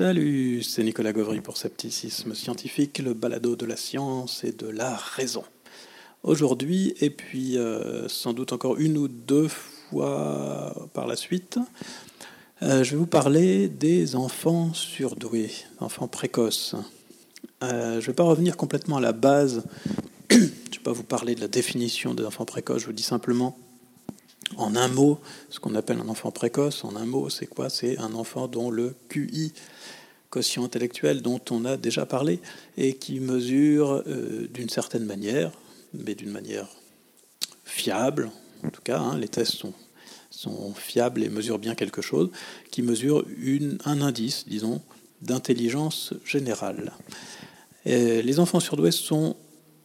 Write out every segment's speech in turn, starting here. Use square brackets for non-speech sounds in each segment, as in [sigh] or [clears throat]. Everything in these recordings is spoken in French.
Salut, c'est Nicolas Gauvry pour Scepticisme Scientifique, le balado de la science et de la raison. Aujourd'hui, et puis euh, sans doute encore une ou deux fois par la suite, euh, je vais vous parler des enfants surdoués, enfants précoces. Euh, je ne vais pas revenir complètement à la base, [coughs] je ne vais pas vous parler de la définition des enfants précoces, je vous dis simplement en un mot, ce qu'on appelle un enfant précoce, en un mot, c'est quoi? C'est un enfant dont le QI, quotient intellectuel, dont on a déjà parlé, et qui mesure euh, d'une certaine manière, mais d'une manière fiable, en tout cas, hein, les tests sont, fiables et mesurent bien quelque chose, qui mesure un indice, disons, d'intelligence générale. Les enfants surdoués sont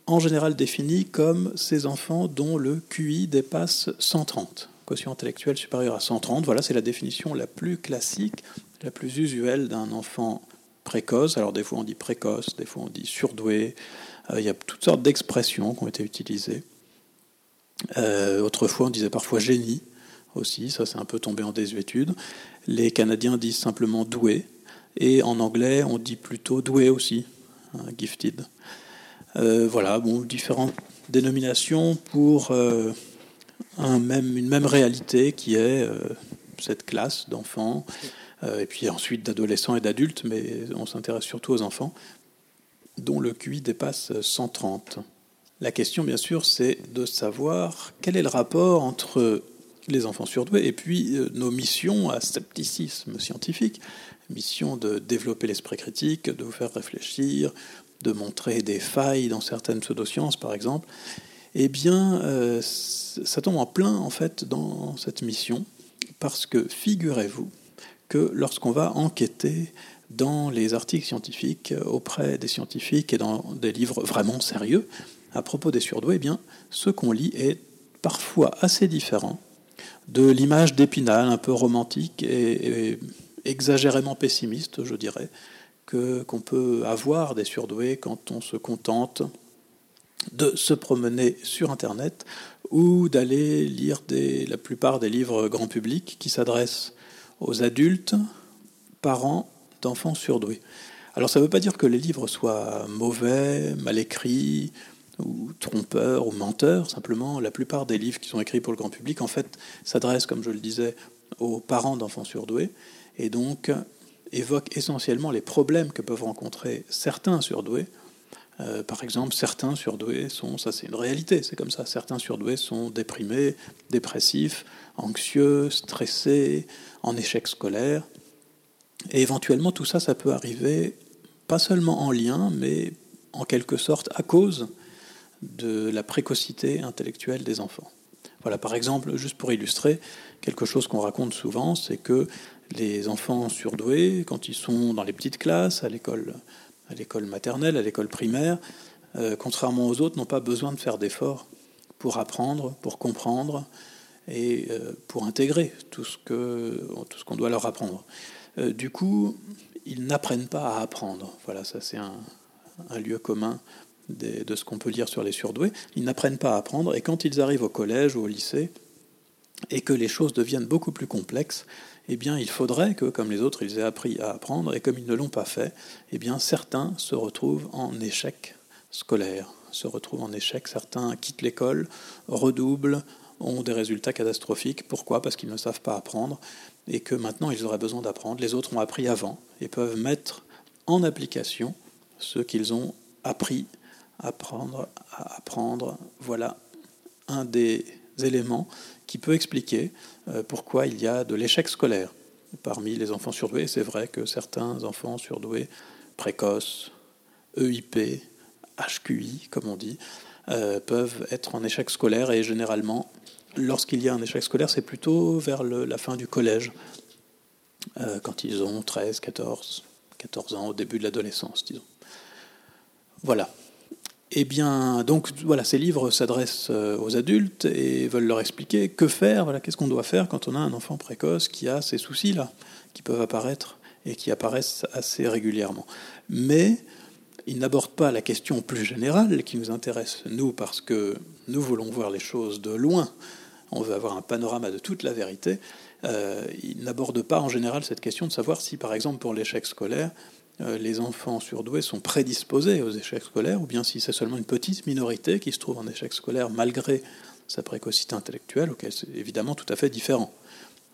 en général définis comme ces enfants dont le QI dépasse 130, quotient intellectuel supérieur à 130. Voilà, c'est la définition la plus classique, la plus usuelle d'un enfant précoce. Alors des fois on dit précoce, des fois on dit surdoué. Euh, il y a toutes sortes d'expressions qui ont été utilisées. Euh, autrefois on disait parfois génie aussi, ça c'est un peu tombé en désuétude. Les Canadiens disent simplement doué, et en anglais on dit plutôt doué aussi, hein, gifted. Euh, voilà, bon, différentes dénominations pour euh, un même, une même réalité qui est euh, cette classe d'enfants, et puis ensuite d'adolescents et d'adultes, mais on s'intéresse surtout aux enfants, dont le QI dépasse 130. La question, bien sûr, c'est de savoir quel est le rapport entre les enfants surdoués et puis nos missions à scepticisme scientifique, mission de développer l'esprit critique, de vous faire réfléchir, de montrer des failles dans certaines pseudosciences, par exemple, eh bien, euh, ça tombe en plein, en fait, dans cette mission, parce que figurez-vous que lorsqu'on va enquêter dans les articles scientifiques auprès des scientifiques et dans des livres vraiment sérieux à propos des surdoués, eh bien, ce qu'on lit est parfois assez différent de l'image d'Épinal, un peu romantique et exagérément pessimiste, je dirais, qu'on peut avoir des surdoués quand on se contente de se promener sur Internet ou d'aller lire la plupart des livres grand public qui s'adressent aux adultes, parents d'enfants surdoués. Alors ça ne veut pas dire que les livres soient mauvais, mal écrits, ou trompeurs, ou menteurs. Simplement, la plupart des livres qui sont écrits pour le grand public, en fait, s'adressent, comme je le disais, aux parents d'enfants surdoués. Et donc, évoque essentiellement les problèmes que peuvent rencontrer certains surdoués. Euh, par exemple, certains surdoués sont, ça c'est une réalité, c'est comme ça, certains surdoués sont déprimés, dépressifs, anxieux, stressés, en échec scolaire. Et éventuellement, tout ça, ça peut arriver pas seulement en lien, mais en quelque sorte à cause de la précocité intellectuelle des enfants. Voilà, par exemple, juste pour illustrer, quelque chose qu'on raconte souvent, c'est que les enfants surdoués, quand ils sont dans les petites classes, à l'école, à l'école maternelle, à l'école primaire, euh, contrairement aux autres, n'ont pas besoin de faire d'efforts pour apprendre, pour comprendre et euh, pour intégrer tout ce, que, tout ce qu'on doit leur apprendre. Euh, du coup, ils n'apprennent pas à apprendre. Voilà, ça c'est un, lieu commun de ce qu'on peut lire sur les surdoués. Ils n'apprennent pas à apprendre et quand ils arrivent au collège ou au lycée et que les choses deviennent beaucoup plus complexes, eh bien, il faudrait que, comme les autres, ils aient appris à apprendre, et comme ils ne l'ont pas fait, eh bien, certains se retrouvent en échec scolaire, se retrouvent en échec, certains quittent l'école, redoublent, ont des résultats catastrophiques. Pourquoi? Parce qu'ils ne savent pas apprendre, et que maintenant, ils auraient besoin d'apprendre. Les autres ont appris avant, et peuvent mettre en application ce qu'ils ont appris apprendre, à apprendre. Voilà un des éléments qui peut expliquer euh, pourquoi il y a de l'échec scolaire parmi les enfants surdoués. C'est vrai que certains enfants surdoués précoces, EIP, HQI, comme on dit, euh, peuvent être en échec scolaire et généralement, lorsqu'il y a un échec scolaire, c'est plutôt vers la fin du collège, euh, quand ils ont 13, 14, 14 ans, au début de l'adolescence, disons. Voilà. Eh bien, donc voilà, ces livres s'adressent euh, aux adultes et veulent leur expliquer que faire, voilà, qu'est-ce qu'on doit faire quand on a un enfant précoce qui a ces soucis-là, qui peuvent apparaître et qui apparaissent assez régulièrement. Mais ils n'abordent pas la question plus générale qui nous intéresse, nous, parce que nous voulons voir les choses de loin, on veut avoir un panorama de toute la vérité, euh, il n'aborde pas en général cette question de savoir si, par exemple, pour l'échec scolaire, les enfants surdoués sont prédisposés aux échecs scolaires, ou bien si c'est seulement une petite minorité qui se trouve en échec scolaire malgré sa précocité intellectuelle, auquel c'est évidemment tout à fait différent.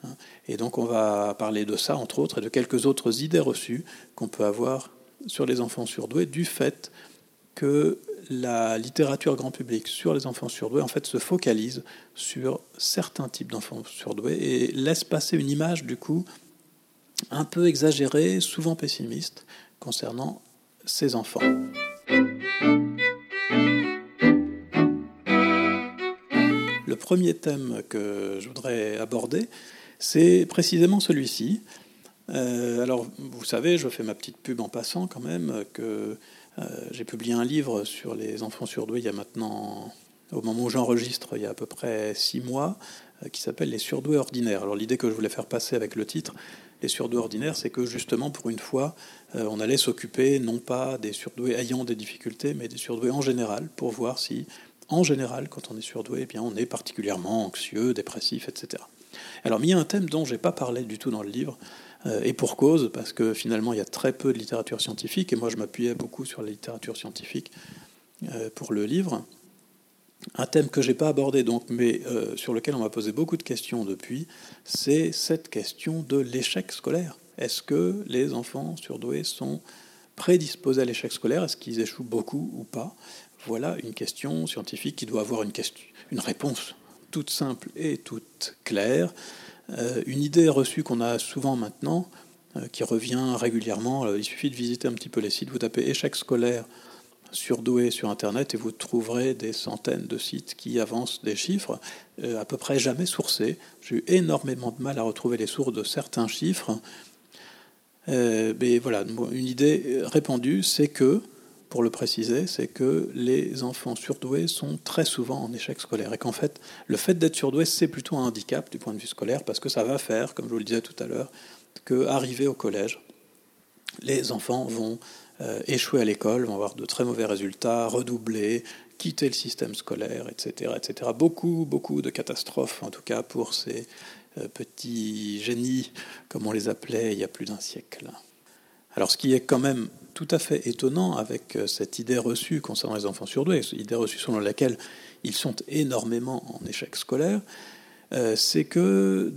Hein. Et donc on va parler de ça, entre autres, et de quelques autres idées reçues qu'on peut avoir sur les enfants surdoués du fait que la littérature grand public sur les enfants surdoués en fait se focalise sur certains types d'enfants surdoués et laisse passer une image du coup un peu exagérée, souvent pessimiste concernant ces enfants. Le premier thème que je voudrais aborder, c'est précisément celui-ci. Euh, alors, vous savez, je fais ma petite pub en passant quand même, que euh, j'ai publié un livre sur les enfants surdoués il y a maintenant, au moment où j'enregistre, il y a à peu près six mois, qui s'appelle Les surdoués ordinaires. Alors l'idée que je voulais faire passer avec le titre, Les surdoués ordinaires, c'est que justement, pour une fois, euh, on allait s'occuper non pas des surdoués ayant des difficultés, mais des surdoués en général, pour voir si, en général, quand on est surdoué, eh bien, on est particulièrement anxieux, dépressif, etc. Alors, il y a un thème dont je n'ai pas parlé du tout dans le livre, euh, et pour cause, parce que finalement, il y a très peu de littérature scientifique, et moi, je m'appuyais beaucoup sur la littérature scientifique euh, pour le livre. Un thème que je n'ai pas abordé, donc, mais euh, sur lequel on m'a posé beaucoup de questions depuis, c'est cette question de l'échec scolaire. Est-ce que les enfants surdoués sont prédisposés à l'échec scolaire? Est-ce qu'ils échouent beaucoup ou pas? Voilà une question scientifique qui doit avoir une, réponse toute simple et toute claire. Euh, une idée reçue qu'on a souvent maintenant, euh, qui revient régulièrement, il suffit de visiter un petit peu les sites, vous tapez échec scolaire surdoué sur Internet et vous trouverez des centaines de sites qui avancent des chiffres à peu près jamais sourcés. J'ai eu énormément de mal à retrouver les sources de certains chiffres. mais voilà, une idée répandue, c'est que pour le préciser, c'est que les enfants surdoués sont très souvent en échec scolaire et qu'en fait, le fait d'être surdoué, c'est plutôt un handicap du point de vue scolaire parce que ça va faire, comme je vous le disais tout à l'heure, qu'arriver au collège, les enfants vont euh, échouer à l'école, vont avoir de très mauvais résultats, redoubler, quitter le système scolaire, etc., etc. Beaucoup, beaucoup de catastrophes, en tout cas pour ces euh, petits génies, comme on les appelait il y a plus d'un siècle. Alors, ce qui est quand même tout à fait étonnant avec euh, cette idée reçue concernant les enfants surdoués, cette idée reçue selon laquelle ils sont énormément en échec scolaire, euh, c'est que,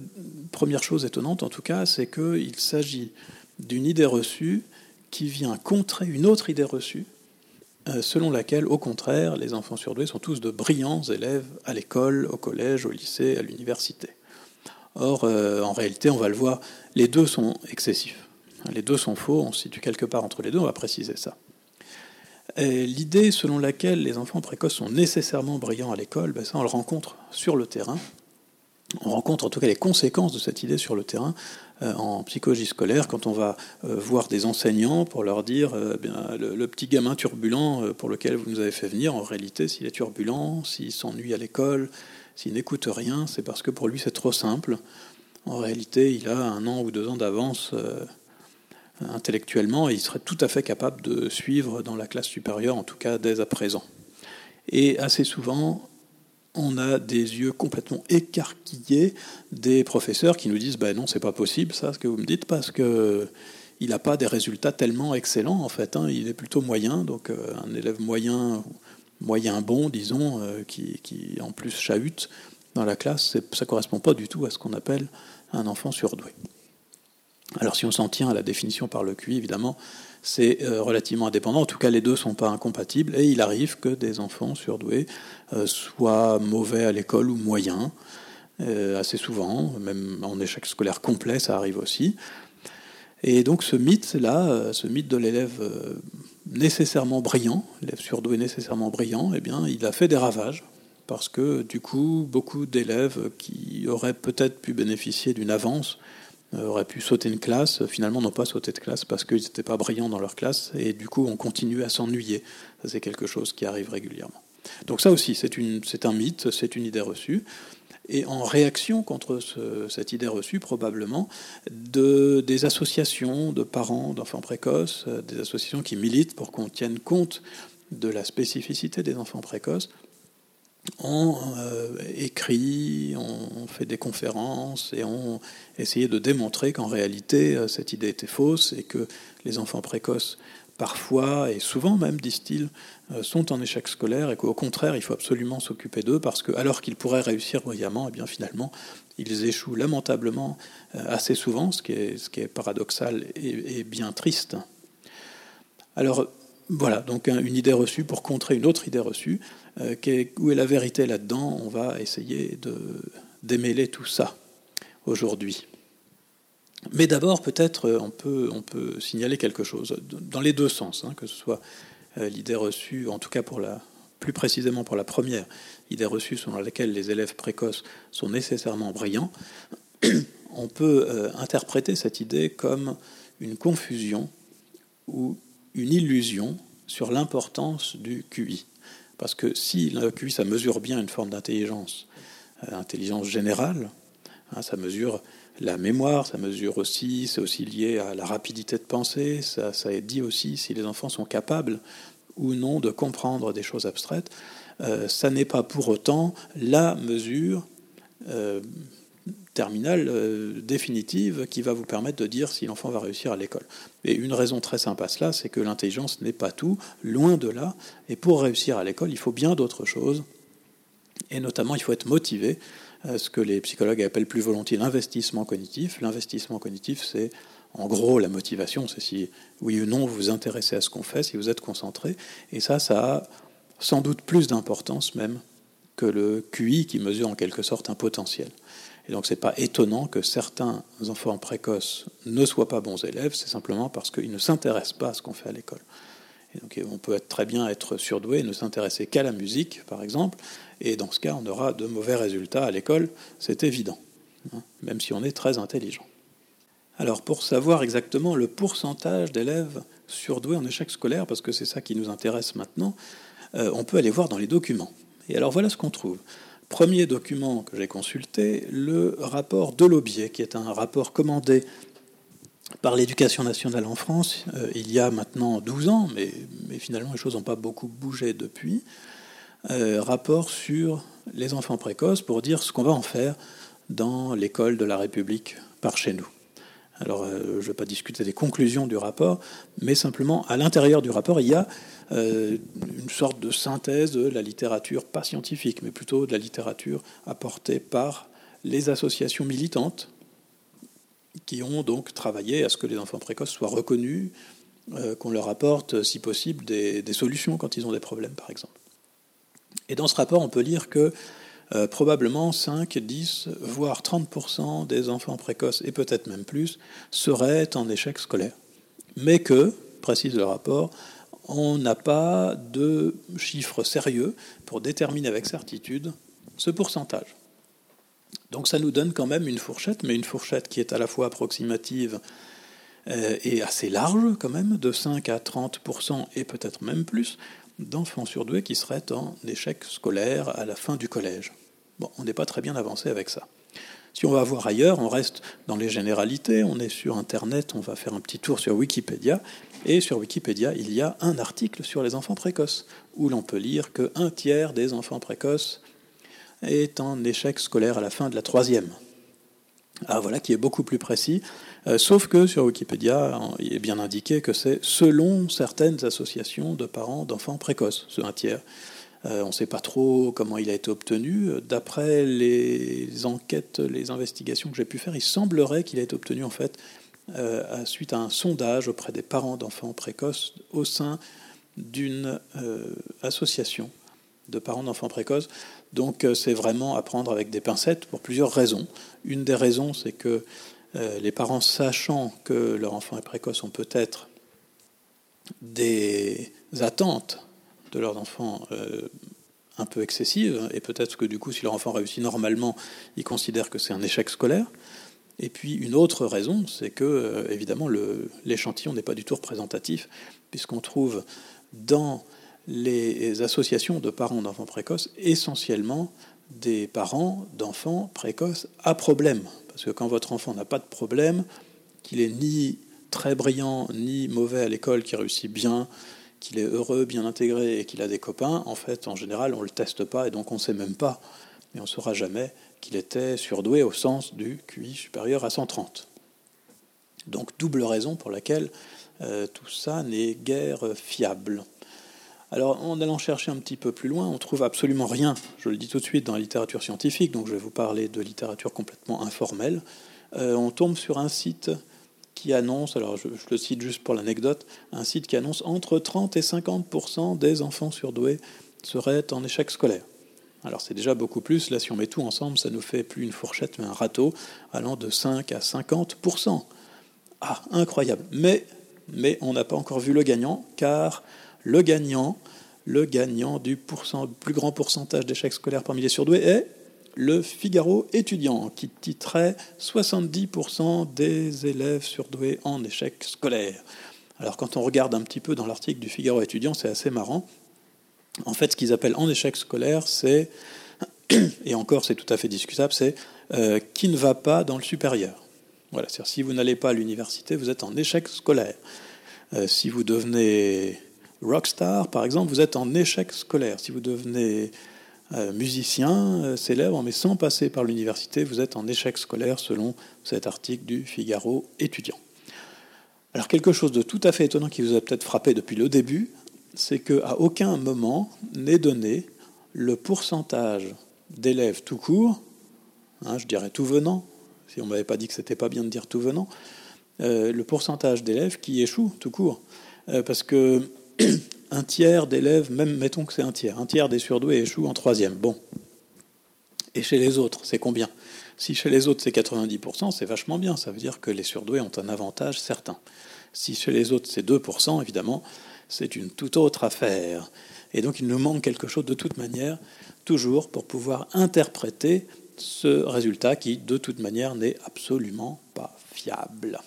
première chose étonnante en tout cas, c'est qu'il s'agit d'une idée reçue qui vient contrer une autre idée reçue, euh, selon laquelle, au contraire, les enfants surdoués sont tous de brillants élèves à l'école, au collège, au lycée, à l'université. Or, en réalité, on va le voir, les deux sont excessifs. Les deux sont faux, on se situe quelque part entre les deux, on va préciser ça. L'idée selon laquelle les enfants précoces sont nécessairement brillants à l'école, ben ça on le rencontre sur le terrain. On rencontre en tout cas les conséquences de cette idée sur le terrain euh, en psychologie scolaire quand on va euh, voir des enseignants pour leur dire euh, bien, le, petit gamin turbulent pour lequel vous nous avez fait venir, en réalité s'il est turbulent, s'il s'ennuie à l'école, s'il n'écoute rien, c'est parce que pour lui c'est trop simple. En réalité, il a un an ou deux ans d'avance intellectuellement et il serait tout à fait capable de suivre dans la classe supérieure, en tout cas dès à présent. Et assez souvent, on a des yeux complètement écarquillés des professeurs qui nous disent ben non, c'est pas possible ça, ce que vous me dites, parce que il n'a pas des résultats tellement excellents en fait. Hein. il est plutôt moyen, donc euh, un élève moyen, moyen bon, disons, euh, qui, qui, en plus chahute dans la classe, ça correspond pas du tout à ce qu'on appelle un enfant surdoué. Alors si on s'en tient à la définition par le QI, évidemment, c'est euh, relativement indépendant. En tout cas, les deux ne sont pas incompatibles. Et il arrive que des enfants surdoués euh, soient mauvais à l'école ou moyens, euh, assez souvent, même en échec scolaire complet, ça arrive aussi. Et donc ce mythe-là, ce mythe de l'élève nécessairement brillant, l'élève surdoué nécessairement brillant, eh bien, il a fait des ravages. Parce que du coup, beaucoup d'élèves qui auraient peut-être pu bénéficier d'une avance auraient pu sauter une classe, finalement n'ont pas sauté de classe parce qu'ils n'étaient pas brillants dans leur classe, et du coup on continue à s'ennuyer. C'est quelque chose qui arrive régulièrement. Donc ça aussi, c'est un mythe, c'est une idée reçue. Et en réaction contre cette idée reçue, probablement, de, des associations de parents d'enfants précoces, euh, des associations qui militent pour qu'on tienne compte de la spécificité des enfants précoces, ont écrit, ont fait des conférences et ont essayé de démontrer qu'en réalité cette idée était fausse et que les enfants précoces parfois et souvent même, disent-ils, euh, sont en échec scolaire et qu'au contraire, il faut absolument s'occuper d'eux parce que, alors qu'ils pourraient réussir brillamment, et eh bien finalement, ils échouent lamentablement euh, assez souvent, ce qui est paradoxal et, bien triste. Alors, voilà, donc une idée reçue pour contrer une autre idée reçue. Euh, où est la vérité là-dedans On va essayer de démêler tout ça aujourd'hui. Mais d'abord, peut-être, on peut, on peut signaler quelque chose, dans les deux sens, hein, que ce soit euh, l'idée reçue, en tout cas pour la, plus précisément pour la première, idée reçue selon laquelle les élèves précoces sont nécessairement brillants, [clears throat] on peut euh, interpréter cette idée comme une confusion ou une illusion sur l'importance du QI. Parce que si le QI, ça mesure bien une forme d'intelligence, euh, intelligence générale, hein, ça mesure la mémoire, ça mesure aussi, c'est aussi lié à la rapidité de pensée, ça, ça dit aussi si les enfants sont capables ou non de comprendre des choses abstraites. Euh, ça n'est pas pour autant la mesure euh, terminale euh, définitive qui va vous permettre de dire si l'enfant va réussir à l'école. Et une raison très simple à cela, c'est que l'intelligence n'est pas tout, loin de là. Et pour réussir à l'école, il faut bien d'autres choses. Et notamment, il faut être motivé ce que les psychologues appellent plus volontiers l'investissement cognitif. L'investissement cognitif, c'est en gros la motivation, c'est si oui ou non vous vous intéressez à ce qu'on fait, si vous êtes concentré. Et ça, ça a sans doute plus d'importance même que le QI qui mesure en quelque sorte un potentiel. Et donc c'est pas étonnant que certains enfants précoces ne soient pas bons élèves, c'est simplement parce qu'ils ne s'intéressent pas à ce qu'on fait à l'école. Et donc on peut être très bien être surdoué et ne s'intéresser qu'à la musique, par exemple, et dans ce cas, on aura de mauvais résultats à l'école, c'est évident, hein, même si on est très intelligent. Alors pour savoir exactement le pourcentage d'élèves surdoués en échec scolaire, parce que c'est ça qui nous intéresse maintenant, euh, on peut aller voir dans les documents. Et alors voilà ce qu'on trouve. Premier document que j'ai consulté, le rapport de l'Aubier, qui est un rapport commandé par l'éducation nationale en France euh, il y a maintenant 12 ans, mais, finalement les choses n'ont pas beaucoup bougé depuis. Euh, rapport sur les enfants précoces pour dire ce qu'on va en faire dans l'école de la République par chez nous. Alors, euh, je ne vais pas discuter des conclusions du rapport, mais simplement, à l'intérieur du rapport, il y a euh, une sorte de synthèse de la littérature, pas scientifique, mais plutôt de la littérature apportée par les associations militantes qui ont donc travaillé à ce que les enfants précoces soient reconnus, qu'on leur apporte, si possible, des solutions quand ils ont des problèmes, par exemple. Et dans ce rapport, on peut lire que euh, probablement 5, 10, voire 30% des enfants précoces, et peut-être même plus, seraient en échec scolaire. Mais que, précise le rapport, on n'a pas de chiffres sérieux pour déterminer avec certitude ce pourcentage. Donc ça nous donne quand même une fourchette, mais une fourchette qui est à la fois approximative euh, et assez large quand même, de 5 à 30% et peut-être même plus, d'enfants surdoués qui seraient en échec scolaire à la fin du collège. Bon, on n'est pas très bien avancé avec ça. Si on va voir ailleurs, on reste dans les généralités, on est sur Internet, on va faire un petit tour sur Wikipédia, et sur Wikipédia, il y a un article sur les enfants précoces, où l'on peut lire qu'un tiers des enfants précoces est en échec scolaire à la fin de la troisième. Ah voilà, qui est beaucoup plus précis. Euh, sauf que sur Wikipédia, il est bien indiqué que c'est selon certaines associations de parents d'enfants précoces, ce un tiers. Euh, on ne sait pas trop comment il a été obtenu. D'après les enquêtes, les investigations que j'ai pu faire, il semblerait qu'il ait été obtenu en fait euh, suite à un sondage auprès des parents d'enfants précoces au sein d'une association de parents d'enfants précoces. Donc c'est vraiment à prendre avec des pincettes pour plusieurs raisons. Une des raisons, c'est que euh, les parents sachant que leur enfant est précoce ont peut-être des attentes de leurs enfants euh, un peu excessives, et peut-être que du coup, si leur enfant réussit normalement, ils considèrent que c'est un échec scolaire. Et puis une autre raison, c'est que euh, évidemment l'échantillon n'est pas du tout représentatif, puisqu'on trouve dans les associations de parents d'enfants précoces essentiellement des parents d'enfants précoces à problème, parce que quand votre enfant n'a pas de problème, qu'il est ni très brillant ni mauvais à l'école, qui réussit bien, qu'il est heureux, bien intégré et qu'il a des copains, en fait, en général, on ne le teste pas et donc on ne sait même pas, mais on ne saura jamais qu'il était surdoué au sens du QI supérieur à 130. Donc double raison pour laquelle euh, tout ça n'est guère fiable. Alors en allant chercher un petit peu plus loin, on trouve absolument rien, je le dis tout de suite, dans la littérature scientifique, donc je vais vous parler de littérature complètement informelle. Euh, on tombe sur un site qui annonce, alors je, le cite juste pour l'anecdote, un site qui annonce entre 30 et 50% des enfants surdoués seraient en échec scolaire. Alors c'est déjà beaucoup plus, là si on met tout ensemble, ça nous fait plus une fourchette mais un râteau allant de 5 à 50% Ah, incroyable. Mais, mais on n'a pas encore vu le gagnant, car le gagnant, le gagnant du plus grand pourcentage d'échecs scolaires parmi les surdoués est le Figaro étudiant, qui titrait 70% des élèves surdoués en échec scolaire. Alors quand on regarde un petit peu dans l'article du Figaro étudiant, c'est assez marrant. En fait, ce qu'ils appellent en échec scolaire, c'est, [coughs] et encore c'est tout à fait discutable, c'est euh, qui ne va pas dans le supérieur. Voilà, c'est-à-dire si vous n'allez pas à l'université, vous êtes en échec scolaire. Euh, si vous devenez rockstar, par exemple, vous êtes en échec scolaire. Si vous devenez euh, musicien euh, célèbre, mais sans passer par l'université, vous êtes en échec scolaire selon cet article du Figaro étudiant. Alors quelque chose de tout à fait étonnant qui vous a peut-être frappé depuis le début, c'est qu'à aucun moment n'est donné le pourcentage d'élèves tout court, hein, je dirais tout venant, si on m'avait pas dit que c'était pas bien de dire tout venant, euh, le pourcentage d'élèves qui échouent tout court. parce que [clears throat] un tiers d'élèves, même mettons que c'est un tiers, un tiers des surdoués échouent en troisième. Bon. Et chez les autres, c'est combien? Si chez les autres c'est 90%, c'est vachement bien. Ça veut dire que les surdoués ont un avantage certain. Si chez les autres c'est 2%, évidemment, c'est une toute autre affaire. Et donc il nous manque quelque chose de toute manière, toujours pour pouvoir interpréter ce résultat qui, de toute manière, n'est absolument pas fiable.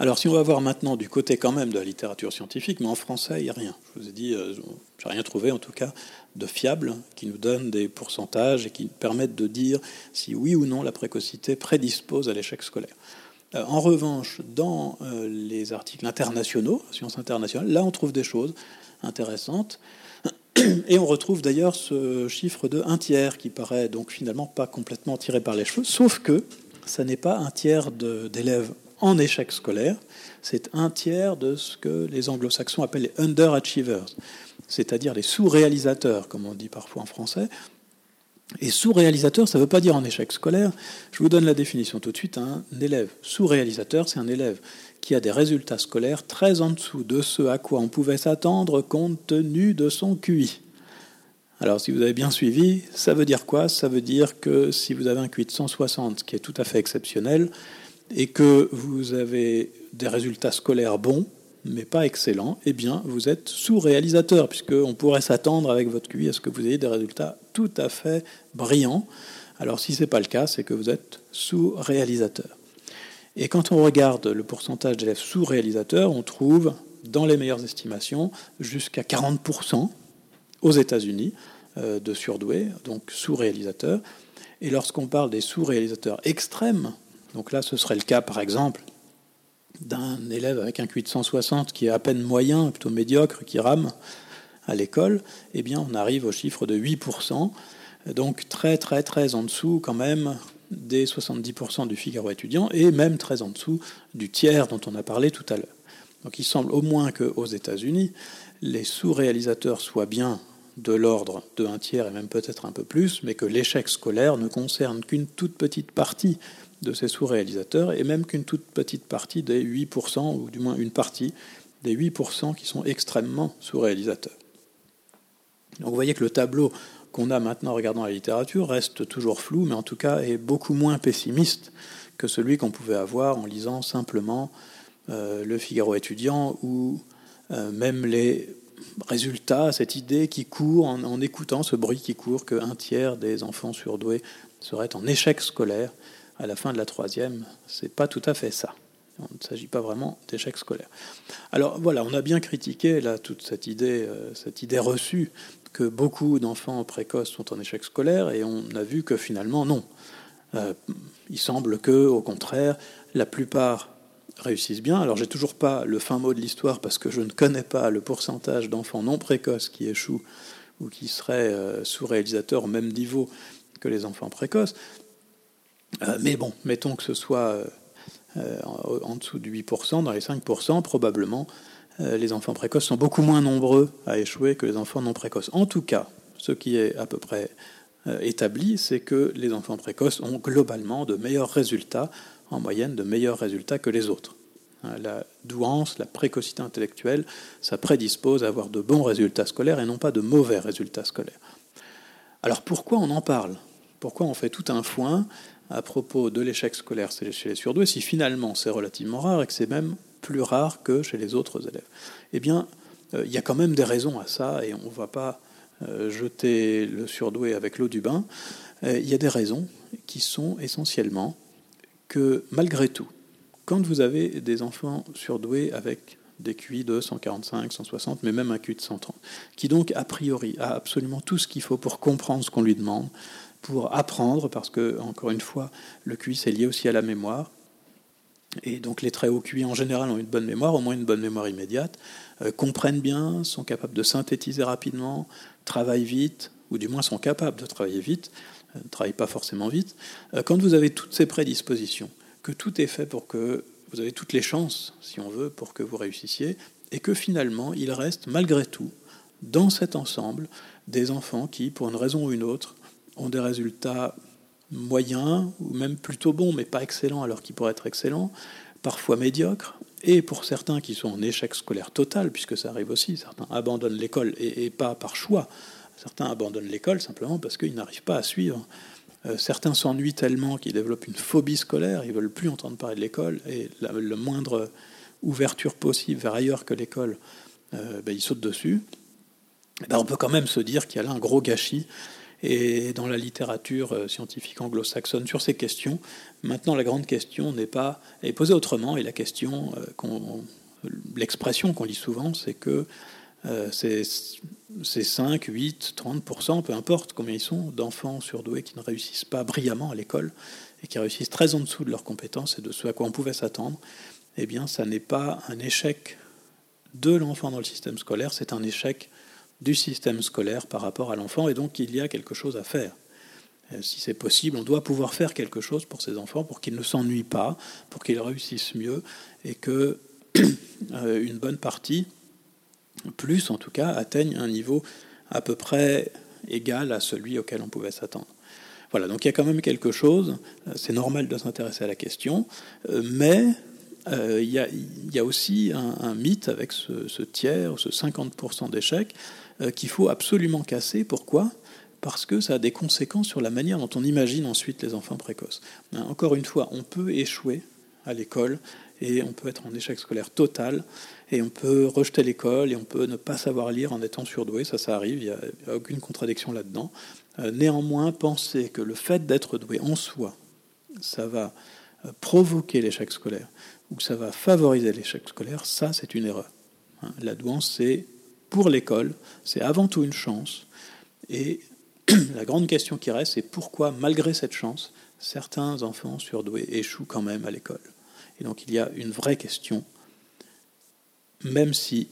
Alors, si on va voir maintenant du côté quand même de la littérature scientifique, mais en français, il n'y a rien. Je vous ai dit, euh, je n'ai rien trouvé en tout cas de fiable qui nous donne des pourcentages et qui permettent de dire si oui ou non la précocité prédispose à l'échec scolaire. Euh, en revanche, dans euh, les articles internationaux, sciences internationales, là on trouve des choses intéressantes. [clears throat] Et on retrouve d'ailleurs ce chiffre de un tiers qui paraît donc finalement pas complètement tiré par les cheveux, sauf que ça n'est pas un tiers d'élèves en échec scolaire, c'est un tiers de ce que les anglo-saxons appellent les underachievers, c'est-à-dire les sous-réalisateurs, comme on dit parfois en français. Et sous-réalisateur, ça ne veut pas dire en échec scolaire. Je vous donne la définition tout de suite. Un élève sous-réalisateur, c'est un élève qui a des résultats scolaires très en dessous de ce à quoi on pouvait s'attendre compte tenu de son QI. Alors, si vous avez bien suivi, ça veut dire quoi? Ça veut dire que si vous avez un QI de 160, qui est tout à fait exceptionnel, et que vous avez des résultats scolaires bons, mais pas excellents, eh bien, vous êtes sous-réalisateur, puisqu'on pourrait s'attendre avec votre QI à ce que vous ayez des résultats tout à fait brillants. Alors, si ce n'est pas le cas, c'est que vous êtes sous-réalisateur. Et quand on regarde le pourcentage d'élèves sous-réalisateurs, on trouve, dans les meilleures estimations, jusqu'à 40% aux États-Unis euh, de surdoués, donc sous-réalisateurs. Et lorsqu'on parle des sous-réalisateurs extrêmes, donc là, ce serait le cas, par exemple, d'un élève avec un QI de 160 qui est à peine moyen, plutôt médiocre, qui rame à l'école, eh bien, on arrive au chiffre de 8%, donc très, très, très en dessous quand même des 70% du Figaro étudiant, et même très en dessous du tiers dont on a parlé tout à l'heure. Donc il semble au moins qu'aux États-Unis, les sous-réalisateurs soient bien de l'ordre de un tiers et même peut-être un peu plus, mais que l'échec scolaire ne concerne qu'une toute petite partie de ces sous-réalisateurs, et même qu'une toute petite partie des 8%, ou du moins une partie des 8% qui sont extrêmement sous-réalisateurs. Donc vous voyez que le tableau qu'on a maintenant en regardant la littérature reste toujours flou, mais en tout cas est beaucoup moins pessimiste que celui qu'on pouvait avoir en lisant simplement euh, Le Figaro étudiant ou euh, même les résultats, cette idée qui court en, en écoutant ce bruit qui court qu'un tiers des enfants surdoués seraient en échec scolaire à la fin de la troisième. C'est pas tout à fait ça. Il ne s'agit pas vraiment d'échec scolaire. Alors voilà, on a bien critiqué là toute cette idée, euh, cette idée reçue que beaucoup d'enfants précoces sont en échec scolaire, et on a vu que finalement non. Euh, il semble que, au contraire, la plupart réussissent bien. Alors j'ai toujours pas le fin mot de l'histoire parce que je ne connais pas le pourcentage d'enfants non précoces qui échouent ou qui seraient euh, sous-réalisateurs au même niveau que les enfants précoces. Euh, mais bon, mettons que ce soit euh, en, dessous de 8%, dans les 5%, probablement les enfants précoces sont beaucoup moins nombreux à échouer que les enfants non précoces. En tout cas, ce qui est à peu près établi, c'est que les enfants précoces ont globalement de meilleurs résultats en moyenne de meilleurs résultats que les autres. Hein, la douance, la précocité intellectuelle, ça prédispose à avoir de bons résultats scolaires et non pas de mauvais résultats scolaires. Alors pourquoi on en parle? Pourquoi on fait tout un foin à propos de l'échec scolaire chez les surdoués si finalement c'est relativement rare et que c'est même plus rare que chez les autres élèves Eh bien, euh, il y a quand même des raisons à ça et on ne va pas euh, jeter le surdoué avec l'eau du bain. Euh, il y a des raisons qui sont essentiellement que malgré tout, quand vous avez des enfants surdoués avec des QI de 145, 160, mais même un QI de 130, qui donc a priori a absolument tout ce qu'il faut pour comprendre ce qu'on lui demande, pour apprendre, parce que, encore une fois, le QI c'est lié aussi à la mémoire, et donc les très hauts QI en général ont une bonne mémoire, au moins une bonne mémoire immédiate, euh, comprennent bien, sont capables de synthétiser rapidement, travaillent vite, ou du moins sont capables de travailler vite, ne travaille pas forcément vite. Euh, quand vous avez toutes ces prédispositions, que tout est fait pour que vous avez toutes les chances, si on veut, pour que vous réussissiez, et que finalement, il reste malgré tout, dans cet ensemble, des enfants qui, pour une raison ou une autre, ont des résultats moyens, ou même plutôt bons, mais pas excellents alors qu'ils pourraient être excellents, parfois médiocres, et pour certains qui sont en échec scolaire total, puisque ça arrive aussi, certains abandonnent l'école et pas par choix, Certains abandonnent l'école simplement parce qu'ils n'arrivent pas à suivre. Euh, certains s'ennuient tellement qu'ils développent une phobie scolaire, ils veulent plus entendre parler de l'école, et la, moindre ouverture possible vers ailleurs que l'école, euh, ben, ils sautent dessus. Ben, on peut quand même se dire qu'il y a là un gros gâchis. Et dans la littérature euh, scientifique anglo-saxonne sur ces questions, maintenant la grande question n'est pas est posée autrement, et la question, l'expression qu'on lit souvent, c'est que euh, c'est 5, 8, 30%, peu importe combien ils sont, d'enfants surdoués qui ne réussissent pas brillamment à l'école et qui réussissent très en dessous de leurs compétences et de ce à quoi on pouvait s'attendre, eh bien, ça n'est pas un échec de l'enfant dans le système scolaire, c'est un échec du système scolaire par rapport à l'enfant, et donc il y a quelque chose à faire. Euh, si c'est possible, on doit pouvoir faire quelque chose pour ces enfants, pour qu'ils ne s'ennuient pas, pour qu'ils réussissent mieux, et que [coughs] euh, une bonne partie plus en tout cas, atteignent un niveau à peu près égal à celui auquel on pouvait s'attendre. Voilà, donc il y a quand même quelque chose, c'est normal de s'intéresser à la question, euh, mais euh, il, y a, aussi un, mythe avec ce, tiers, ce 50% d'échecs, euh, qu'il faut absolument casser. Pourquoi? Parce que ça a des conséquences sur la manière dont on imagine ensuite les enfants précoces. Hein, encore une fois, on peut échouer à l'école et on peut être en échec scolaire total et on peut rejeter l'école et on peut ne pas savoir lire en étant surdoué, ça ça arrive, il n'y a, aucune contradiction là-dedans. Euh, néanmoins, penser que le fait d'être doué en soi, ça va euh, provoquer l'échec scolaire ou que ça va favoriser l'échec scolaire, ça c'est une erreur. Hein, la douance, c'est pour l'école, c'est avant tout une chance. Et [clears throat] la grande question qui reste, c'est pourquoi, malgré cette chance, certains enfants surdoués échouent quand même à l'école. Et donc il y a une vraie question même si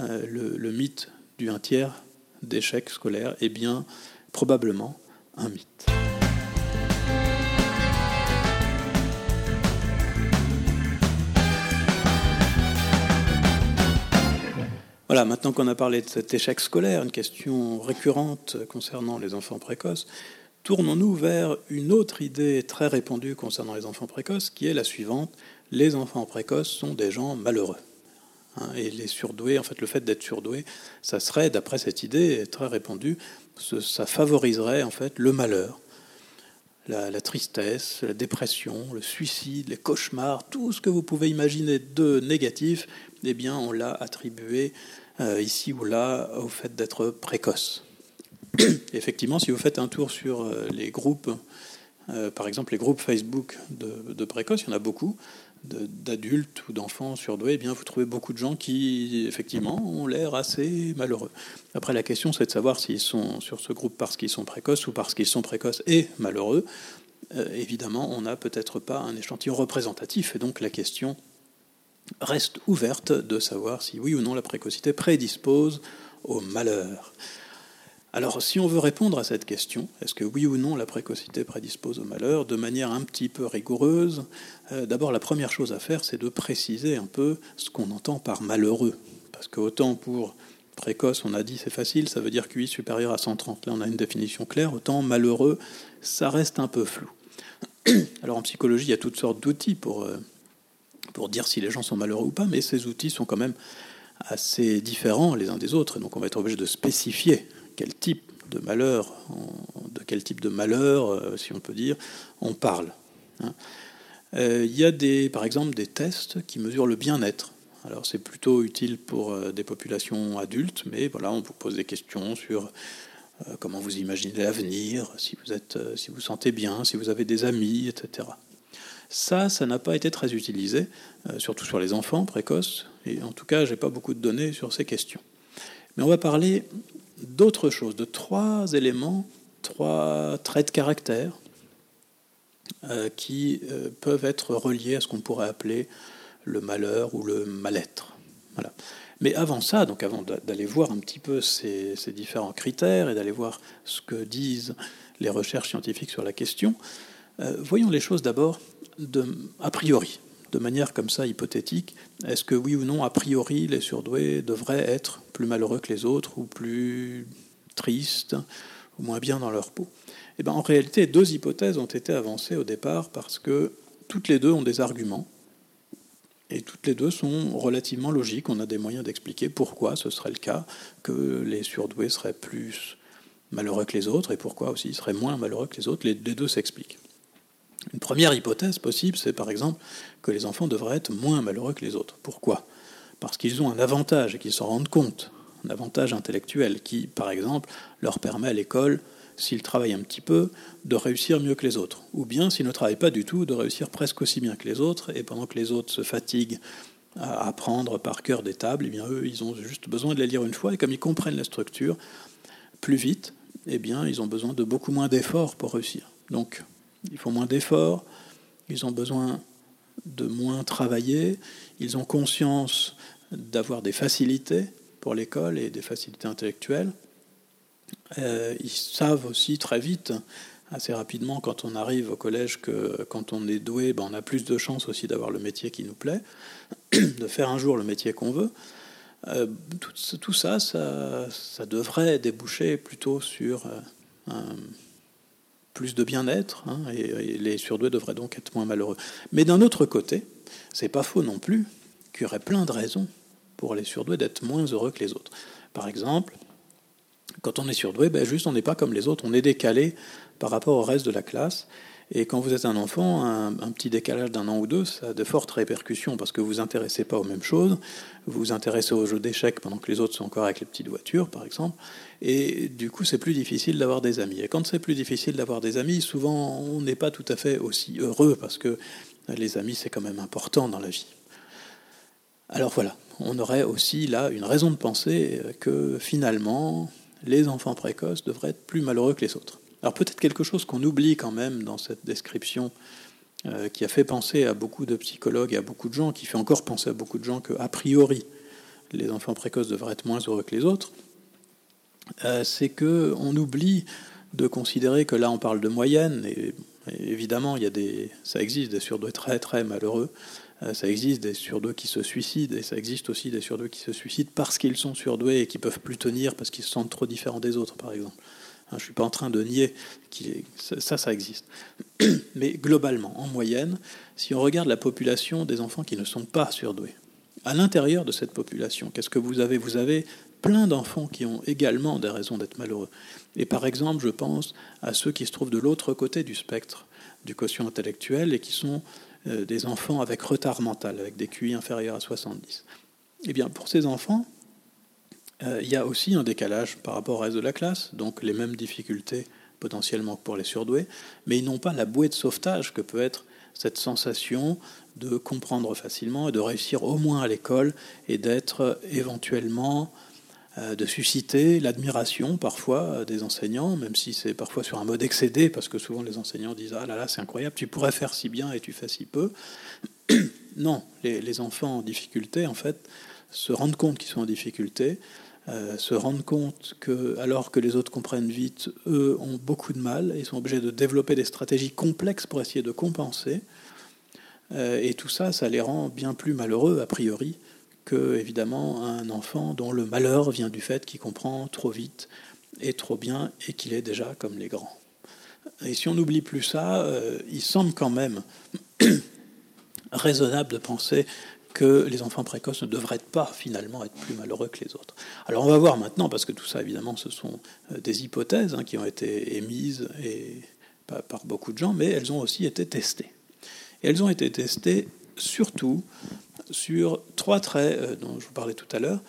euh, le, mythe du un tiers d'échec scolaire est bien probablement un mythe. Voilà, maintenant qu'on a parlé de cet échec scolaire, une question récurrente concernant les enfants précoces, tournons-nous vers une autre idée très répandue concernant les enfants précoces, qui est la suivante. Les enfants précoces sont des gens malheureux. Hein, et les surdoués, en fait, le fait d'être surdoué, ça serait, d'après cette idée très répandue, ça favoriserait en fait le malheur, la, tristesse, la dépression, le suicide, les cauchemars, tout ce que vous pouvez imaginer de négatif, eh bien, on l'a attribué ici ou là au fait d'être précoce. [coughs] Effectivement, si vous faites un tour sur euh, les groupes, euh, par exemple les groupes Facebook de, de précoce, il y en a beaucoup d'adultes ou d'enfants surdoués, eh bien, vous trouvez beaucoup de gens qui, effectivement, ont l'air assez malheureux. Après, la question, c'est de savoir s'ils sont sur ce groupe parce qu'ils sont précoces ou parce qu'ils sont précoces et malheureux. évidemment, on n'a peut-être pas un échantillon représentatif, et donc la question reste ouverte de savoir si oui ou non la précocité prédispose au malheur. Alors, si on veut répondre à cette question, est-ce que oui ou non la précocité prédispose au malheur, de manière un petit peu rigoureuse, euh, d'abord la première chose à faire, c'est de préciser un peu ce qu'on entend par malheureux. Parce que autant pour précoce, on a dit c'est facile, ça veut dire QI supérieur à 130. Là, on a une définition claire. Autant malheureux, ça reste un peu flou. [clears throat] Alors en psychologie, il y a toutes sortes d'outils pour, euh, pour dire si les gens sont malheureux ou pas, mais ces outils sont quand même assez différents les uns des autres. donc on va être obligé de spécifier quel type de malheur, de quel type de malheur, euh, si on peut dire, on parle. Hein. Euh, il y a des, par exemple des tests qui mesurent le bien-être. Alors c'est plutôt utile pour euh, des populations adultes, mais voilà, on vous pose des questions sur comment vous imaginez l'avenir, si vous êtes, si vous sentez bien, si vous avez des amis, etc. Ça, ça n'a pas été très utilisé, surtout sur les enfants précoces, et en tout cas, j'ai pas beaucoup de données sur ces questions. Mais on va parler d'autres choses, de trois éléments, trois traits de caractère euh, qui euh, peuvent être reliés à ce qu'on pourrait appeler le malheur ou le mal-être. Voilà. Mais avant ça, donc avant d'aller voir un petit peu ces, différents critères et d'aller voir ce que disent les recherches scientifiques sur la question, euh, voyons les choses d'abord a priori, de manière comme ça hypothétique. Est-ce que oui ou non, a priori, les surdoués devraient être plus malheureux que les autres, ou plus tristes, ou moins bien dans leur peau? Eh bien, en réalité, deux hypothèses ont été avancées au départ parce que toutes les deux ont des arguments, et toutes les deux sont relativement logiques. On a des moyens d'expliquer pourquoi ce serait le cas, que les surdoués seraient plus malheureux que les autres, et pourquoi aussi ils seraient moins malheureux que les autres. Les deux s'expliquent. Une première hypothèse possible, c'est par exemple que les enfants devraient être moins malheureux que les autres. Pourquoi? Parce qu'ils ont un avantage et qu'ils s'en rendent compte, un avantage intellectuel qui, par exemple, leur permet à l'école, s'ils travaillent un petit peu, de réussir mieux que les autres. Ou bien, s'ils ne travaillent pas du tout, de réussir presque aussi bien que les autres, et pendant que les autres se fatiguent à apprendre par cœur des tables, eh bien eux, ils ont juste besoin de les lire une fois, et comme ils comprennent la structure plus vite, eh bien, ils ont besoin de beaucoup moins d'efforts pour réussir. Donc, ils font moins d'efforts, ils ont besoin de moins travailler, ils ont conscience d'avoir des facilités pour l'école et des facilités intellectuelles. Euh, ils savent aussi très vite, assez rapidement, quand on arrive au collège, que quand on est doué, ben on a plus de chances aussi d'avoir le métier qui nous plaît, [clears throat] de faire un jour le métier qu'on veut. Euh, tout, ça, ça, devrait déboucher plutôt sur euh, plus de bien-être, hein, et, les surdoués devraient donc être moins malheureux. Mais d'un autre côté, c'est pas faux non plus qu'il y aurait plein de raisons pour les surdoués d'être moins heureux que les autres. Par exemple, quand on est surdoué, ben juste on n'est pas comme les autres, on est décalé par rapport au reste de la classe. Et quand vous êtes un enfant, un, petit décalage d'un an ou deux, ça a de fortes répercussions parce que vous vous intéressez pas aux mêmes choses. Vous vous intéressez aux jeux d'échecs pendant que les autres sont encore avec les petites voitures, par exemple. Et du coup, c'est plus difficile d'avoir des amis. Et quand c'est plus difficile d'avoir des amis, souvent, on n'est pas tout à fait aussi heureux parce que les amis, c'est quand même important dans la vie. Alors voilà, on aurait aussi là une raison de penser que finalement, les enfants précoces devraient être plus malheureux que les autres. Alors peut-être quelque chose qu'on oublie quand même dans cette description euh, qui a fait penser à beaucoup de psychologues et à beaucoup de gens, qui fait encore penser à beaucoup de gens qu'a priori les enfants précoces devraient être moins heureux que les autres, euh, c'est que on oublie de considérer que là on parle de moyenne et, évidemment il y a des ça existe des surdoués très très malheureux euh, ça existe des surdoués qui se suicident et ça existe aussi des surdoués qui se suicident parce qu'ils sont surdoués et qui peuvent plus tenir parce qu'ils se sentent trop différents des autres par exemple je ne suis pas en train de nier que ça, ça existe. [clears throat] Mais globalement, en moyenne, si on regarde la population des enfants qui ne sont pas surdoués, à l'intérieur de cette population, qu'est-ce que vous avez? Vous avez plein d'enfants qui ont également des raisons d'être malheureux. Et par exemple, je pense à ceux qui se trouvent de l'autre côté du spectre du quotient intellectuel et qui sont euh, des enfants avec retard mental, avec des QI inférieurs à 70. Eh bien, pour ces enfants, il y a aussi un décalage par rapport au reste de la classe, donc les mêmes difficultés potentiellement que pour les surdoués, mais ils n'ont pas la bouée de sauvetage que peut être cette sensation de comprendre facilement et de réussir au moins à l'école et d'être éventuellement euh, de susciter l'admiration parfois des enseignants, même si c'est parfois sur un mode excédé, parce que souvent les enseignants disent Ah là là, c'est incroyable, tu pourrais faire si bien et tu fais si peu. [coughs] non, les, enfants en difficulté, en fait, se rendent compte qu'ils sont en difficulté, euh, se rendent compte que, alors que les autres comprennent vite, eux ont beaucoup de mal et sont obligés de développer des stratégies complexes pour essayer de compenser. Euh, et tout ça, ça les rend bien plus malheureux, a priori, que évidemment un enfant dont le malheur vient du fait qu'il comprend trop vite et trop bien et qu'il est déjà comme les grands. Et si on n'oublie plus ça, euh, il semble quand même [coughs] raisonnable de penser que les enfants précoces ne devraient pas finalement être plus malheureux que les autres. Alors on va voir maintenant, parce que tout ça évidemment ce sont euh, des hypothèses hein, qui ont été émises et, par beaucoup de gens, mais elles ont aussi été testées. Et elles ont été testées surtout sur trois traits euh, dont je vous parlais tout à l'heure,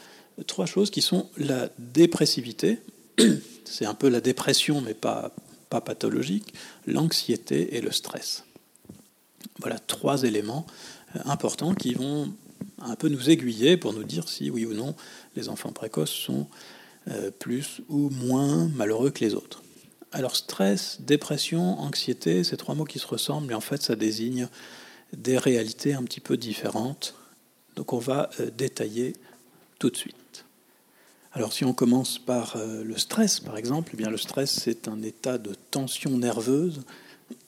trois choses qui sont la dépressivité, [coughs] c'est un peu la dépression mais pas, pas pathologique, l'anxiété et le stress. Voilà trois éléments importants qui vont un peu nous aiguiller pour nous dire si oui ou non les enfants précoces sont euh, plus ou moins malheureux que les autres. Alors stress, dépression, anxiété, ces trois mots qui se ressemblent, mais en fait ça désigne des réalités un petit peu différentes donc on va euh, détailler tout de suite. Alors si on commence par euh, le stress, par exemple, eh bien le stress c'est un état de tension nerveuse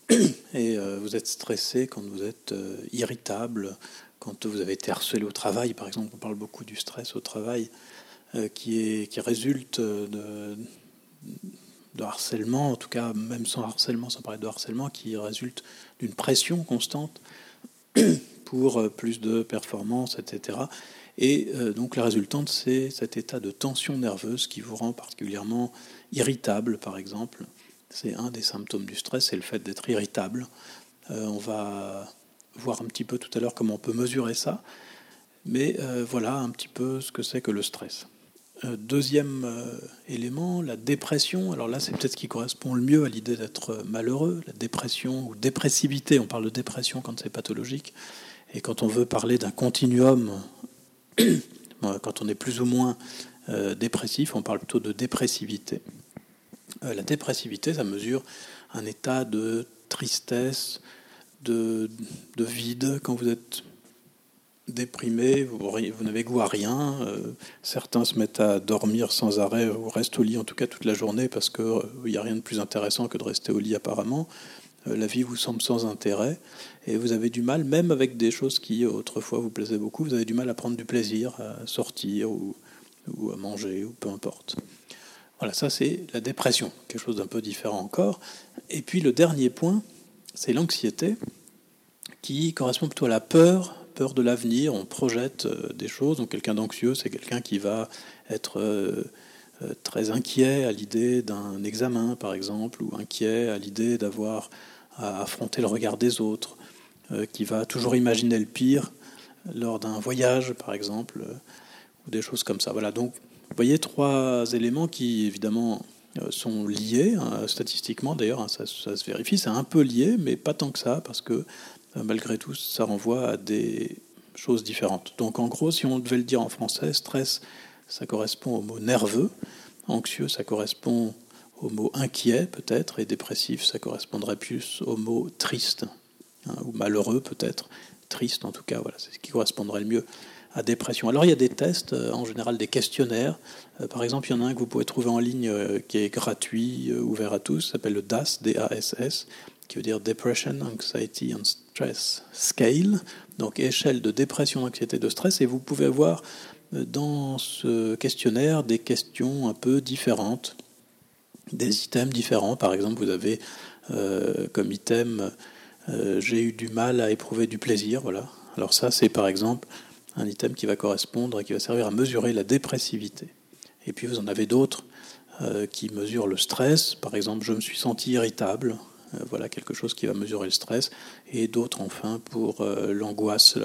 et euh, vous êtes stressé quand vous êtes irritable, quand vous avez été harcelé au travail, par exemple, on parle beaucoup du stress au travail qui, est, qui résulte de, harcèlement, en tout cas même sans harcèlement, sans parler de harcèlement, qui résulte d'une pression constante [coughs] pour euh, plus de performance, etc. Et euh, donc la résultante, c'est cet état de tension nerveuse qui vous rend particulièrement irritable, par exemple. C'est un des symptômes du stress, c'est le fait d'être irritable. Euh, on va voir un petit peu tout à l'heure comment on peut mesurer ça. Mais voilà un petit peu ce que c'est que le stress. deuxième élément, la dépression. Alors là, c'est peut-être ce qui correspond le mieux à l'idée d'être malheureux. La dépression ou dépressivité, on parle de dépression quand c'est pathologique. Et quand on veut parler d'un continuum, [coughs] quand on est plus ou moins euh, dépressif, on parle plutôt de dépressivité. Euh, la dépressivité, ça mesure un état de tristesse, de, vide. Quand vous êtes déprimé, vous, n'avez goût à rien. Euh, certains se mettent à dormir sans arrêt ou restent au lit en tout cas toute la journée parce qu'il n'y a rien de plus intéressant que de rester au lit apparemment. Euh, la vie vous semble sans intérêt et vous avez du mal, même avec des choses qui autrefois vous plaisaient beaucoup, vous avez du mal à prendre du plaisir, à sortir ou, à manger ou peu importe. Voilà, ça c'est la dépression, quelque chose d'un peu différent encore. Et puis le dernier point, c'est l'anxiété, qui correspond plutôt à la peur, peur de l'avenir. On projette euh, des choses. Donc quelqu'un d'anxieux, c'est quelqu'un qui va être euh, très inquiet à l'idée d'un examen, par exemple, ou inquiet à l'idée d'avoir à affronter le regard des autres, euh, qui va toujours imaginer le pire lors d'un voyage, par exemple, euh, ou des choses comme ça. Voilà, donc vous voyez trois éléments qui, évidemment, euh, sont liés, hein, statistiquement d'ailleurs, hein, ça, se vérifie, c'est un peu lié, mais pas tant que ça, parce que malgré tout, ça renvoie à des choses différentes. Donc en gros, si on devait le dire en français, stress, ça correspond au mot nerveux, anxieux, ça correspond au mot inquiet peut-être, et dépressif, ça correspondrait plus au mot triste, hein, ou malheureux peut-être, triste en tout cas, voilà, c'est ce qui correspondrait le mieux à dépression. Alors il y a des tests, euh, en général des questionnaires. Euh, par exemple, il y en a un que vous pouvez trouver en ligne euh, qui est gratuit, ouvert à tous, s'appelle le DAS, D-A-S-S, qui veut dire Depression, Anxiety and Stress Scale, donc échelle de dépression, anxiété, de stress, et vous pouvez voir dans ce questionnaire des questions un peu différentes des items différents. Par exemple, vous avez comme item j'ai eu du mal à éprouver du plaisir. Voilà. Alors ça, c'est par exemple un item qui va correspondre, qui va servir à mesurer la dépressivité. Et puis vous en avez d'autres euh, qui mesurent le stress. Par exemple, je me suis senti irritable. voilà quelque chose qui va mesurer le stress. Et d'autres enfin pour l'angoisse.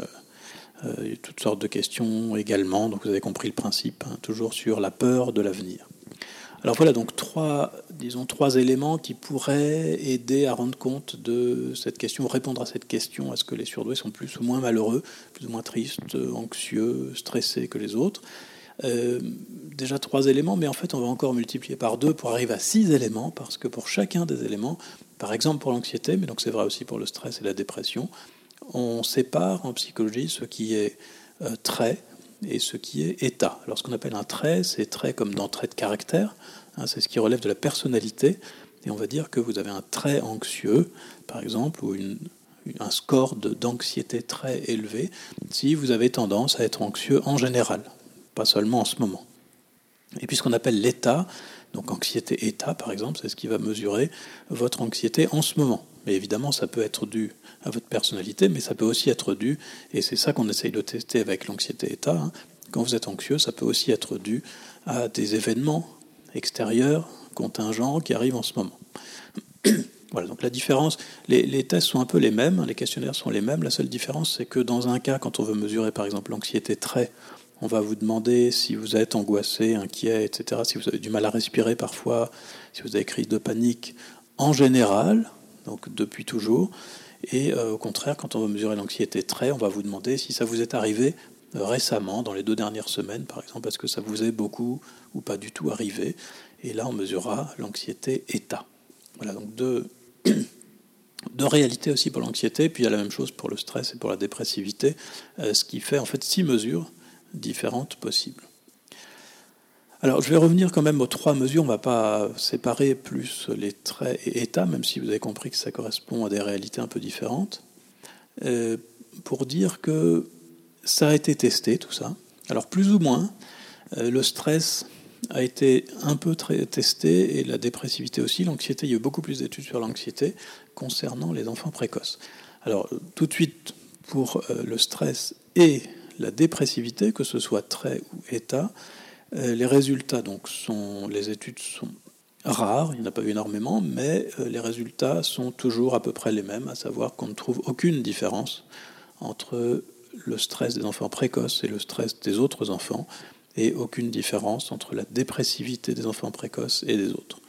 toutes sortes de questions également. Donc vous avez compris le principe, hein, toujours sur la peur de l'avenir. Alors voilà donc trois, disons, trois éléments qui pourraient aider à rendre compte de cette question, répondre à cette question, est-ce que les surdoués sont plus ou moins malheureux, plus ou moins tristes, anxieux, stressés que les autres? Déjà trois éléments, mais en fait, on va encore multiplier par deux pour arriver à six éléments, parce que pour chacun des éléments, par exemple pour l'anxiété, mais donc c'est vrai aussi pour le stress et la dépression, on sépare en psychologie ce qui est trait et ce qui est état. Alors ce qu'on appelle un trait, c'est trait comme dans trait de caractère, hein, c'est ce qui relève de la personnalité, et on va dire que vous avez un trait anxieux, par exemple, ou un score d'anxiété très élevé, si vous avez tendance à être anxieux en général, pas seulement en ce moment. Et puis ce qu'on appelle l'état, donc anxiété état par exemple, c'est ce qui va mesurer votre anxiété en ce moment. Mais évidemment, ça peut être dû à votre personnalité, mais ça peut aussi être dû, et c'est ça qu'on essaye de tester avec l'anxiété état, hein. quand vous êtes anxieux, ça peut aussi être dû à des événements extérieurs, contingents, qui arrivent en ce moment. [clears throat] Voilà, donc la différence, les, tests sont un peu les mêmes, les questionnaires sont les mêmes. La seule différence, c'est que dans un cas, quand on veut mesurer par exemple l'anxiété très, on va vous demander si vous êtes angoissé, inquiet, etc., si vous avez du mal à respirer parfois, si vous avez crise de panique, en général, donc depuis toujours. Et euh, au contraire, quand on veut mesurer l'anxiété très, on va vous demander si ça vous est arrivé euh, récemment, dans les deux dernières semaines par exemple, parce que ça vous est beaucoup ou pas du tout arrivé? Et là, on mesurera l'anxiété état. Voilà, donc deux, [clears throat] de réalité aussi pour l'anxiété, puis il y a la même chose pour le stress et pour la dépressivité, euh, ce qui fait en fait six mesures différentes possibles. Alors je vais revenir quand même aux trois mesures, on ne va pas séparer plus les traits et états, même si vous avez compris que ça correspond à des réalités un peu différentes, euh, pour dire que ça a été testé tout ça. Alors plus ou moins, euh, le stress a été un peu testé et la dépressivité aussi. L'anxiété, il y a eu beaucoup plus d'études sur l'anxiété concernant les enfants précoces. Alors, tout de suite, pour euh, le stress et la dépressivité, que ce soit trait ou état, les résultats, donc, sont, les études sont rares, il n'y en a pas eu énormément, mais euh, les résultats sont toujours à peu près les mêmes, à savoir qu'on ne trouve aucune différence entre le stress des enfants précoces et le stress des autres enfants et aucune différence entre la dépressivité des enfants précoces et des autres.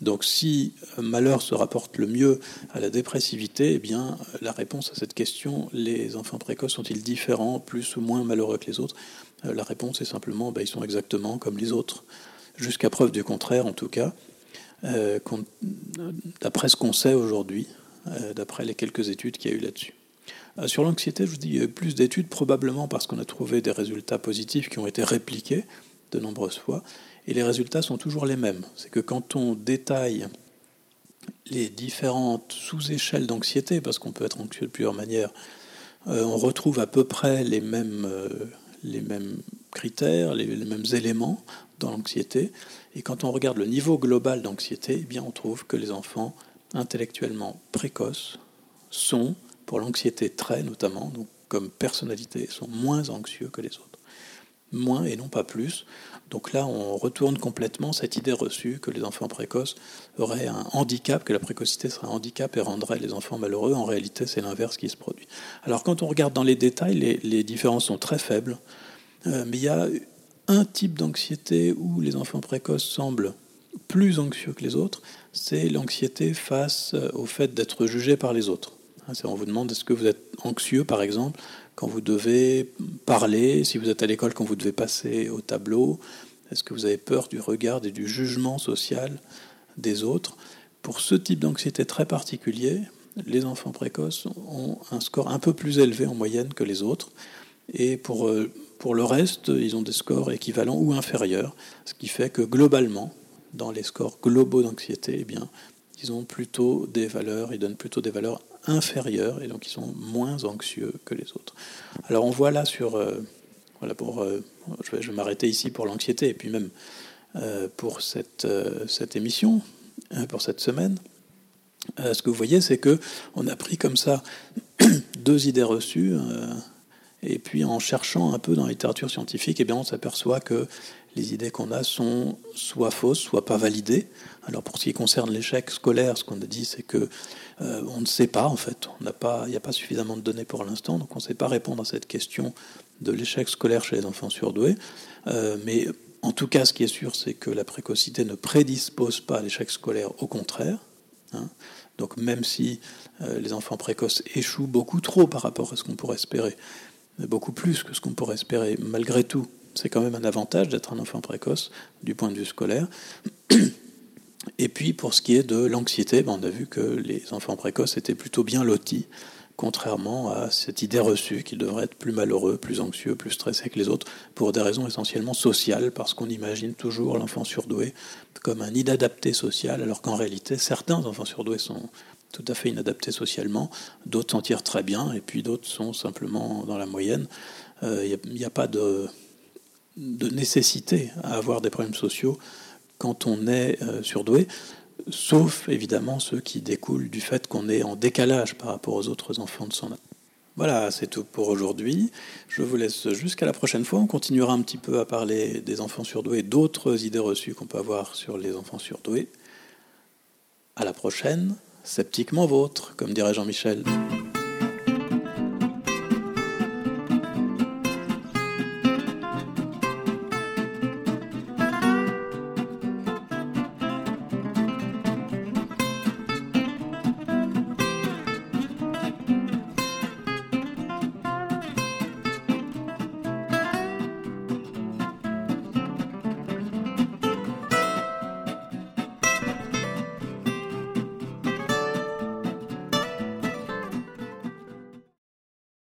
Donc si malheur se rapporte le mieux à la dépressivité, eh bien la réponse à cette question, les enfants précoces sont-ils différents, plus ou moins malheureux que les autres euh, La réponse est simplement, ben, ils sont exactement comme les autres. Jusqu'à preuve du contraire, en tout cas, euh, d'après ce qu'on sait aujourd'hui, euh, d'après les quelques études qu'il y a eu là-dessus. Euh, sur l'anxiété, je vous dis, plus d'études, probablement parce qu'on a trouvé des résultats positifs qui ont été répliqués de nombreuses fois. Et les résultats sont toujours les mêmes. C'est que quand on détaille les différentes sous-échelles d'anxiété, parce qu'on peut être anxieux de plusieurs manières, on retrouve à peu près les mêmes, les mêmes critères, les, mêmes éléments dans l'anxiété. Et quand on regarde le niveau global d'anxiété, eh bien on trouve que les enfants intellectuellement précoces sont pour l'anxiété très notamment, donc comme personnalité, sont moins anxieux que les autres. Moins et non pas plus. Donc là, on retourne complètement cette idée reçue que les enfants précoces auraient un handicap, que la précocité serait un handicap et rendrait les enfants malheureux. En réalité, c'est l'inverse qui se produit. Alors quand on regarde dans les détails, les, différences sont très faibles, euh, mais il y a un type d'anxiété où les enfants précoces semblent plus anxieux que les autres, c'est l'anxiété face euh, au fait d'être jugé par les autres. On vous demande est-ce que vous êtes anxieux, par exemple, quand vous devez parler, si vous êtes à l'école, quand vous devez passer au tableau, est-ce que vous avez peur du regard et du jugement social des autres? Pour ce type d'anxiété très particulier, les enfants précoces ont un score un peu plus élevé en moyenne que les autres. Et pour, euh, pour le reste, ils ont des scores équivalents ou inférieurs, ce qui fait que globalement, dans les scores globaux d'anxiété, eh bien, ils ont plutôt des valeurs, ils donnent plutôt des valeurs inférieurs et donc ils sont moins anxieux que les autres. Alors on voit là sur, euh, voilà pour, euh, je vais, m'arrêter ici pour l'anxiété et puis même euh, pour cette, cette émission, pour cette semaine. ce que vous voyez, c'est que on a pris comme ça [clears throat] deux idées reçues. Et puis en cherchant un peu dans la littérature scientifique, eh bien on s'aperçoit que les idées qu'on a sont soit fausses, soit pas validées. Alors pour ce qui concerne l'échec scolaire, ce qu'on a dit, c'est que euh, on ne sait pas en fait. Il n'y a pas suffisamment de données pour l'instant, donc on ne sait pas répondre à cette question de l'échec scolaire chez les enfants surdoués. Euh, mais en tout cas, ce qui est sûr, c'est que la précocité ne prédispose pas à l'échec scolaire, au contraire. Hein. Donc même si euh, les enfants précoces échouent beaucoup trop par rapport à ce qu'on pourrait espérer, beaucoup plus que ce qu'on pourrait espérer, malgré tout, c'est quand même un avantage d'être un enfant précoce du point de vue scolaire. Et puis pour ce qui est de l'anxiété, ben, on a vu que les enfants précoces étaient plutôt bien lotis, contrairement à cette idée reçue qu'ils devraient être plus malheureux, plus anxieux, plus stressés que les autres, pour des raisons essentiellement sociales, parce qu'on imagine toujours l'enfant surdoué comme un inadapté social, alors qu'en réalité certains enfants surdoués sont tout à fait inadaptés socialement, d'autres s'en tirent très bien, et puis d'autres sont simplement dans la moyenne. Il euh, n'y a, pas de, nécessité à avoir des problèmes sociaux quand on est euh, surdoué, sauf évidemment ceux qui découlent du fait qu'on est en décalage par rapport aux autres enfants de son âge. Voilà, c'est tout pour aujourd'hui. Je vous laisse jusqu'à la prochaine fois. On continuera un petit peu à parler des enfants surdoués, d'autres idées reçues qu'on peut avoir sur les enfants surdoués. À la prochaine sceptiquement vôtre, comme dirait Jean-Michel.